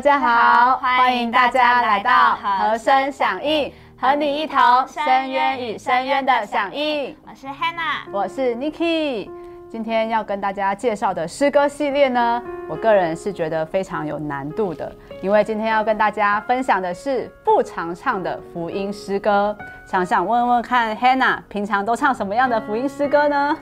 大家好，欢迎大家来到和声响应，和你一同深渊与深渊的响应。我是 Hannah，我是 Niki。今天要跟大家介绍的诗歌系列呢，我个人是觉得非常有难度的，因为今天要跟大家分享的是不常唱的福音诗歌。想想问问看，Hannah 平常都唱什么样的福音诗歌呢？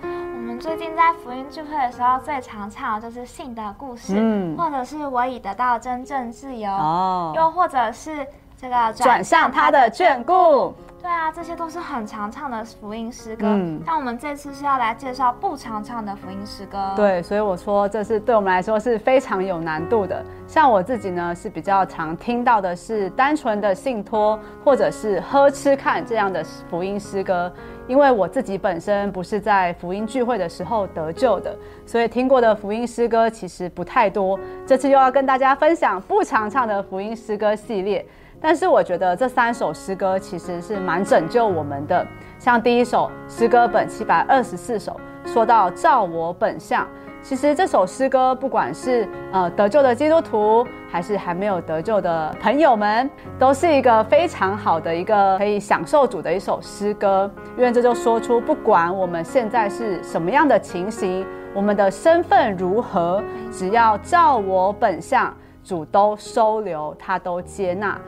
最近在福音聚会的时候，最常唱的就是信的故事，嗯，或者是我已得到真正自由，哦，又或者是这个转向他的眷顾。对啊，这些都是很常唱的福音诗歌。嗯，但我们这次是要来介绍不常唱的福音诗歌。对，所以我说这是对我们来说是非常有难度的。像我自己呢，是比较常听到的是单纯的信托，或者是喝吃看这样的福音诗歌。因为我自己本身不是在福音聚会的时候得救的，所以听过的福音诗歌其实不太多。这次又要跟大家分享不常唱的福音诗歌系列。但是我觉得这三首诗歌其实是蛮拯救我们的。像第一首诗歌本七百二十四首，说到照我本相，其实这首诗歌不管是呃得救的基督徒，还是还没有得救的朋友们，都是一个非常好的一个可以享受主的一首诗歌。因为这就说出，不管我们现在是什么样的情形，我们的身份如何，只要照我本相，主都收留，他都接纳。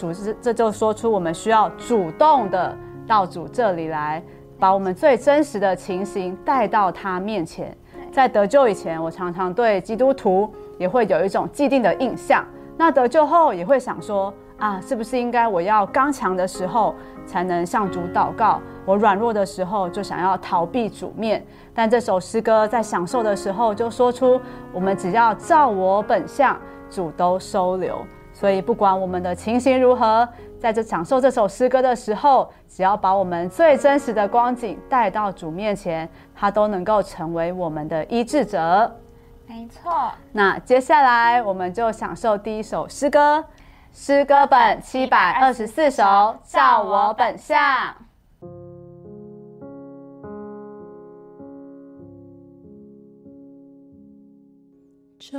主是，这就说出我们需要主动的到主这里来，把我们最真实的情形带到他面前。在得救以前，我常常对基督徒也会有一种既定的印象。那得救后也会想说啊，是不是应该我要刚强的时候才能向主祷告？我软弱的时候就想要逃避主面。但这首诗歌在享受的时候就说出，我们只要照我本相，主都收留。所以，不管我们的情形如何，在这享受这首诗歌的时候，只要把我们最真实的光景带到主面前，他都能够成为我们的医治者。没错。那接下来，我们就享受第一首诗歌，诗歌本七百二十四首，照我本相。照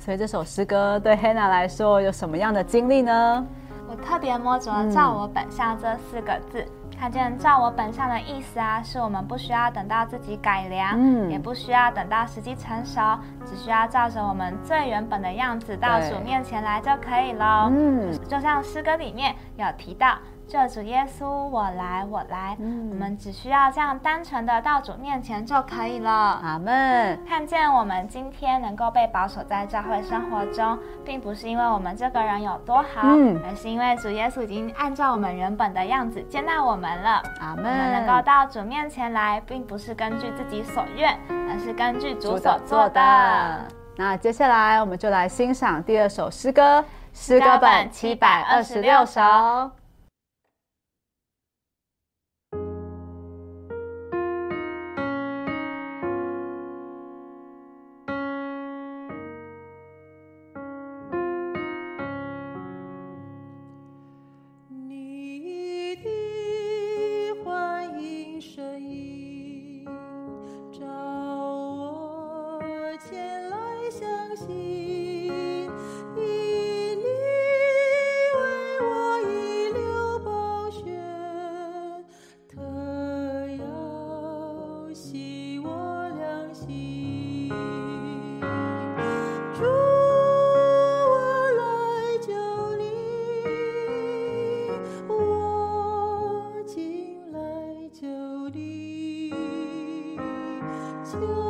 所以这首诗歌对 Hannah 来说有什么样的经历呢？我特别摸着“照我本相”这四个字。看见照我本相的意思啊，是我们不需要等到自己改良，嗯，也不需要等到时机成熟，只需要照着我们最原本的样子到主面前来就可以了。嗯，就像诗歌里面有提到。这主耶稣，我来，我来。我们只需要这样单纯的到主面前就可以了。阿门。看见我们今天能够被保守在教会生活中，并不是因为我们这个人有多好，而是因为主耶稣已经按照我们原本的样子接纳我们了。阿门。我们能够到主面前来，并不是根据自己所愿，而是根据主所做的。那接下来我们就来欣赏第二首诗歌，诗歌本七百二十六首。God's.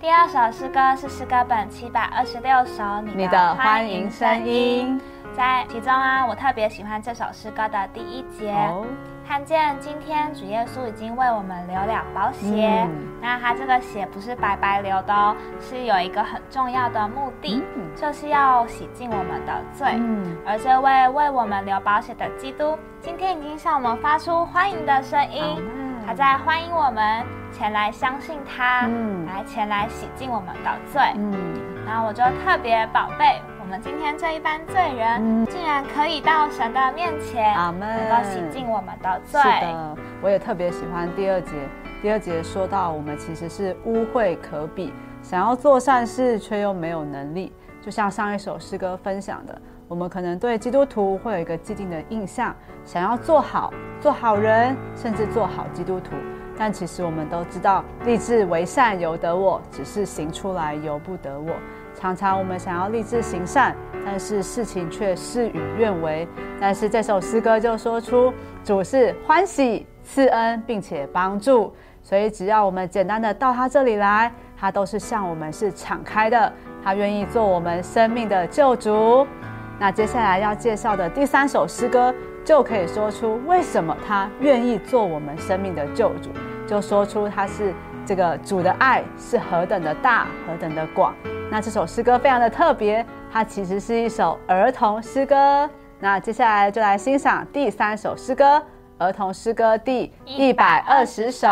第二首诗歌是诗歌本七百二十六首，你的欢迎声音。在其中啊，我特别喜欢这首诗歌的第一节，看见今天主耶稣已经为我们流了宝血。那他这个血不是白白流的哦，是有一个很重要的目的，就是要洗净我们的罪。嗯而这位为我们流宝血的基督，今天已经向我们发出欢迎的声音，他在欢迎我们前来相信他，嗯来前来洗净我们的罪。嗯然后我就特别宝贝。我们今天这一班罪人，竟然可以到神的面前，能够洗净我们的罪。是的，我也特别喜欢第二节。第二节说到，我们其实是污秽可比，想要做善事却又没有能力。就像上一首诗歌分享的，我们可能对基督徒会有一个既定的印象，想要做好、做好人，甚至做好基督徒。但其实我们都知道，立志为善由得我，只是行出来由不得我。常常我们想要立志行善，但是事情却事与愿违。但是这首诗歌就说出主是欢喜赐恩，并且帮助，所以只要我们简单的到他这里来，他都是向我们是敞开的，他愿意做我们生命的救主。那接下来要介绍的第三首诗歌，就可以说出为什么他愿意做我们生命的救主，就说出他是这个主的爱是何等的大，何等的广。那这首诗歌非常的特别，它其实是一首儿童诗歌。那接下来就来欣赏第三首诗歌，儿童诗歌第一百二十首。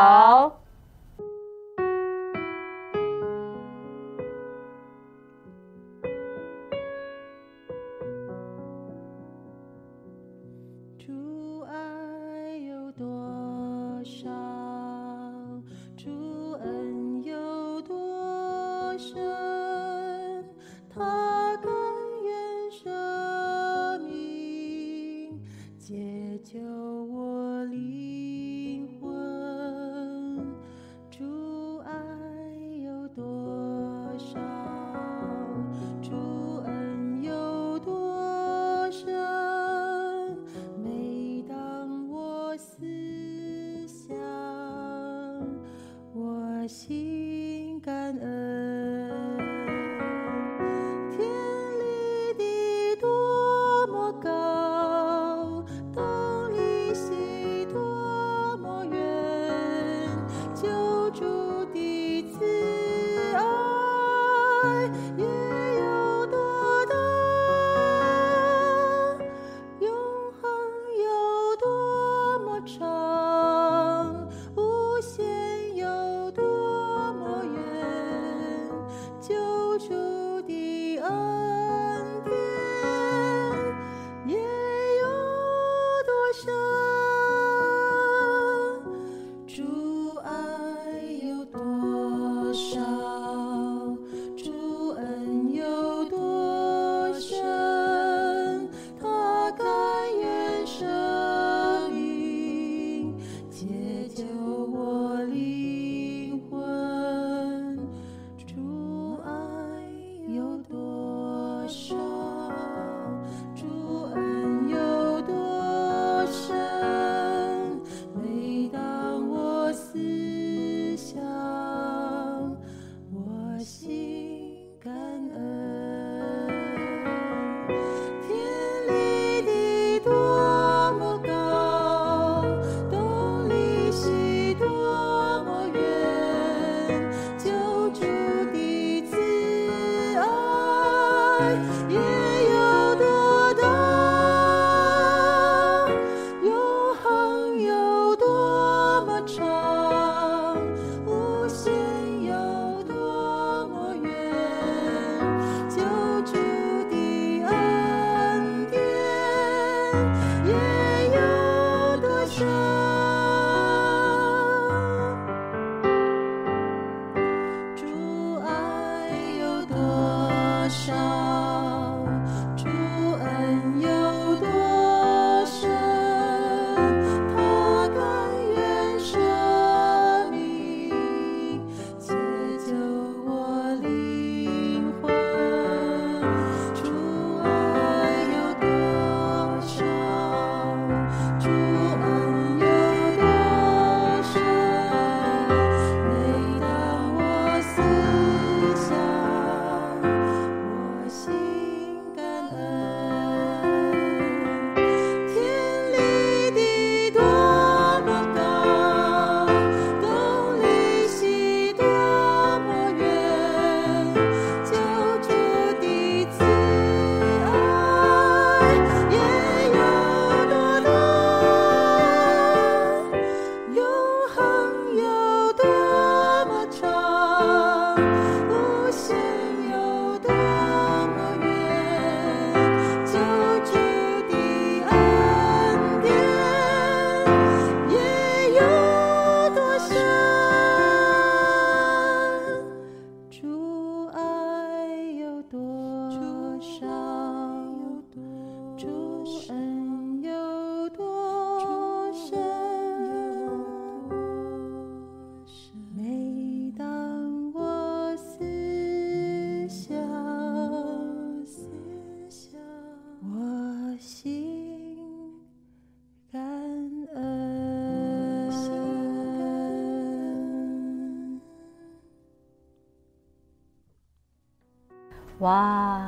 哇，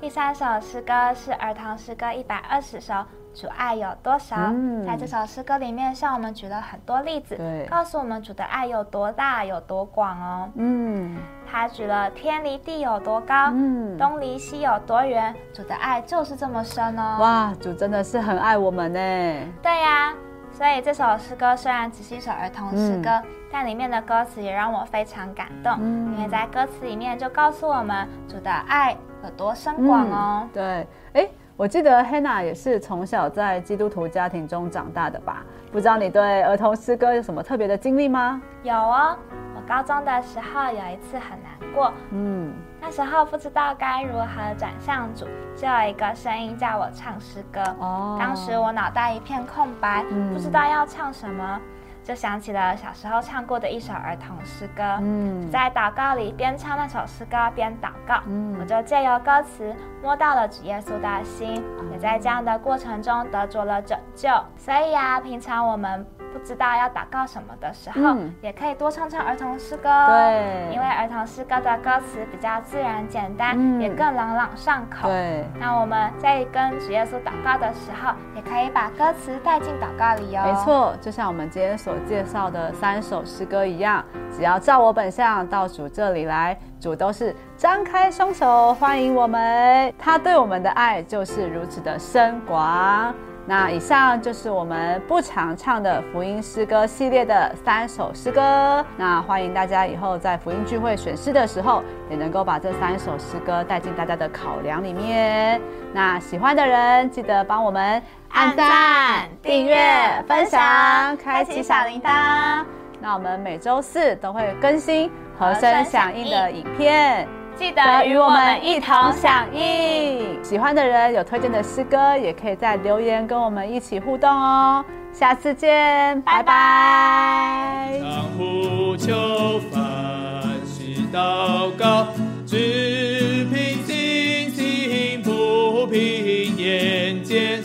第三首诗歌是儿童诗歌一百二十首。主爱有多少？在这首诗歌里面，向我们举了很多例子，告诉我们主的爱有多大、有多广哦。嗯，他举了天离地有多高，嗯，东离西有多远，主的爱就是这么深哦。哇，主真的是很爱我们呢。对呀，所以这首诗歌虽然只是一首儿童诗歌，但里面的歌词也让我非常感动，因为在歌词里面就告诉我们主的爱有多深广哦。对，哎。我记得 Hannah 也是从小在基督徒家庭中长大的吧？不知道你对儿童诗歌有什么特别的经历吗？有哦，我高中的时候有一次很难过，嗯，那时候不知道该如何转向主，就有一个声音叫我唱诗歌。哦，当时我脑袋一片空白，不知道要唱什么。就想起了小时候唱过的一首儿童诗歌，嗯，在祷告里边唱那首诗歌边祷告，嗯，我就借由歌词摸到了主耶稣的心，也在这样的过程中得着了拯救。所以啊，平常我们。不知道要祷告什么的时候，也可以多唱唱儿童诗歌。对，因为儿童诗歌的歌词比较自然简单，也更朗朗上口。对，那我们在跟主耶稣祷告的时候，也可以把歌词带进祷告里哦。没错，就像我们今天所介绍的三首诗歌一样，只要照我本相到主这里来，主都是张开双手欢迎我们。他对我们的爱就是如此的深广。那以上就是我们不常唱的福音诗歌系列的三首诗歌。那欢迎大家以后在福音聚会选诗的时候，也能够把这三首诗歌带进大家的考量里面。那喜欢的人记得帮我们按赞、订阅、分享、开启小铃铛。那我们每周四都会更新和声响应的影片。记得与我们一同响应，喜欢的人有推荐的诗歌，也可以在留言跟我们一起互动哦。下次见，拜拜。江湖求帆，西道高，只凭心性，不凭眼见。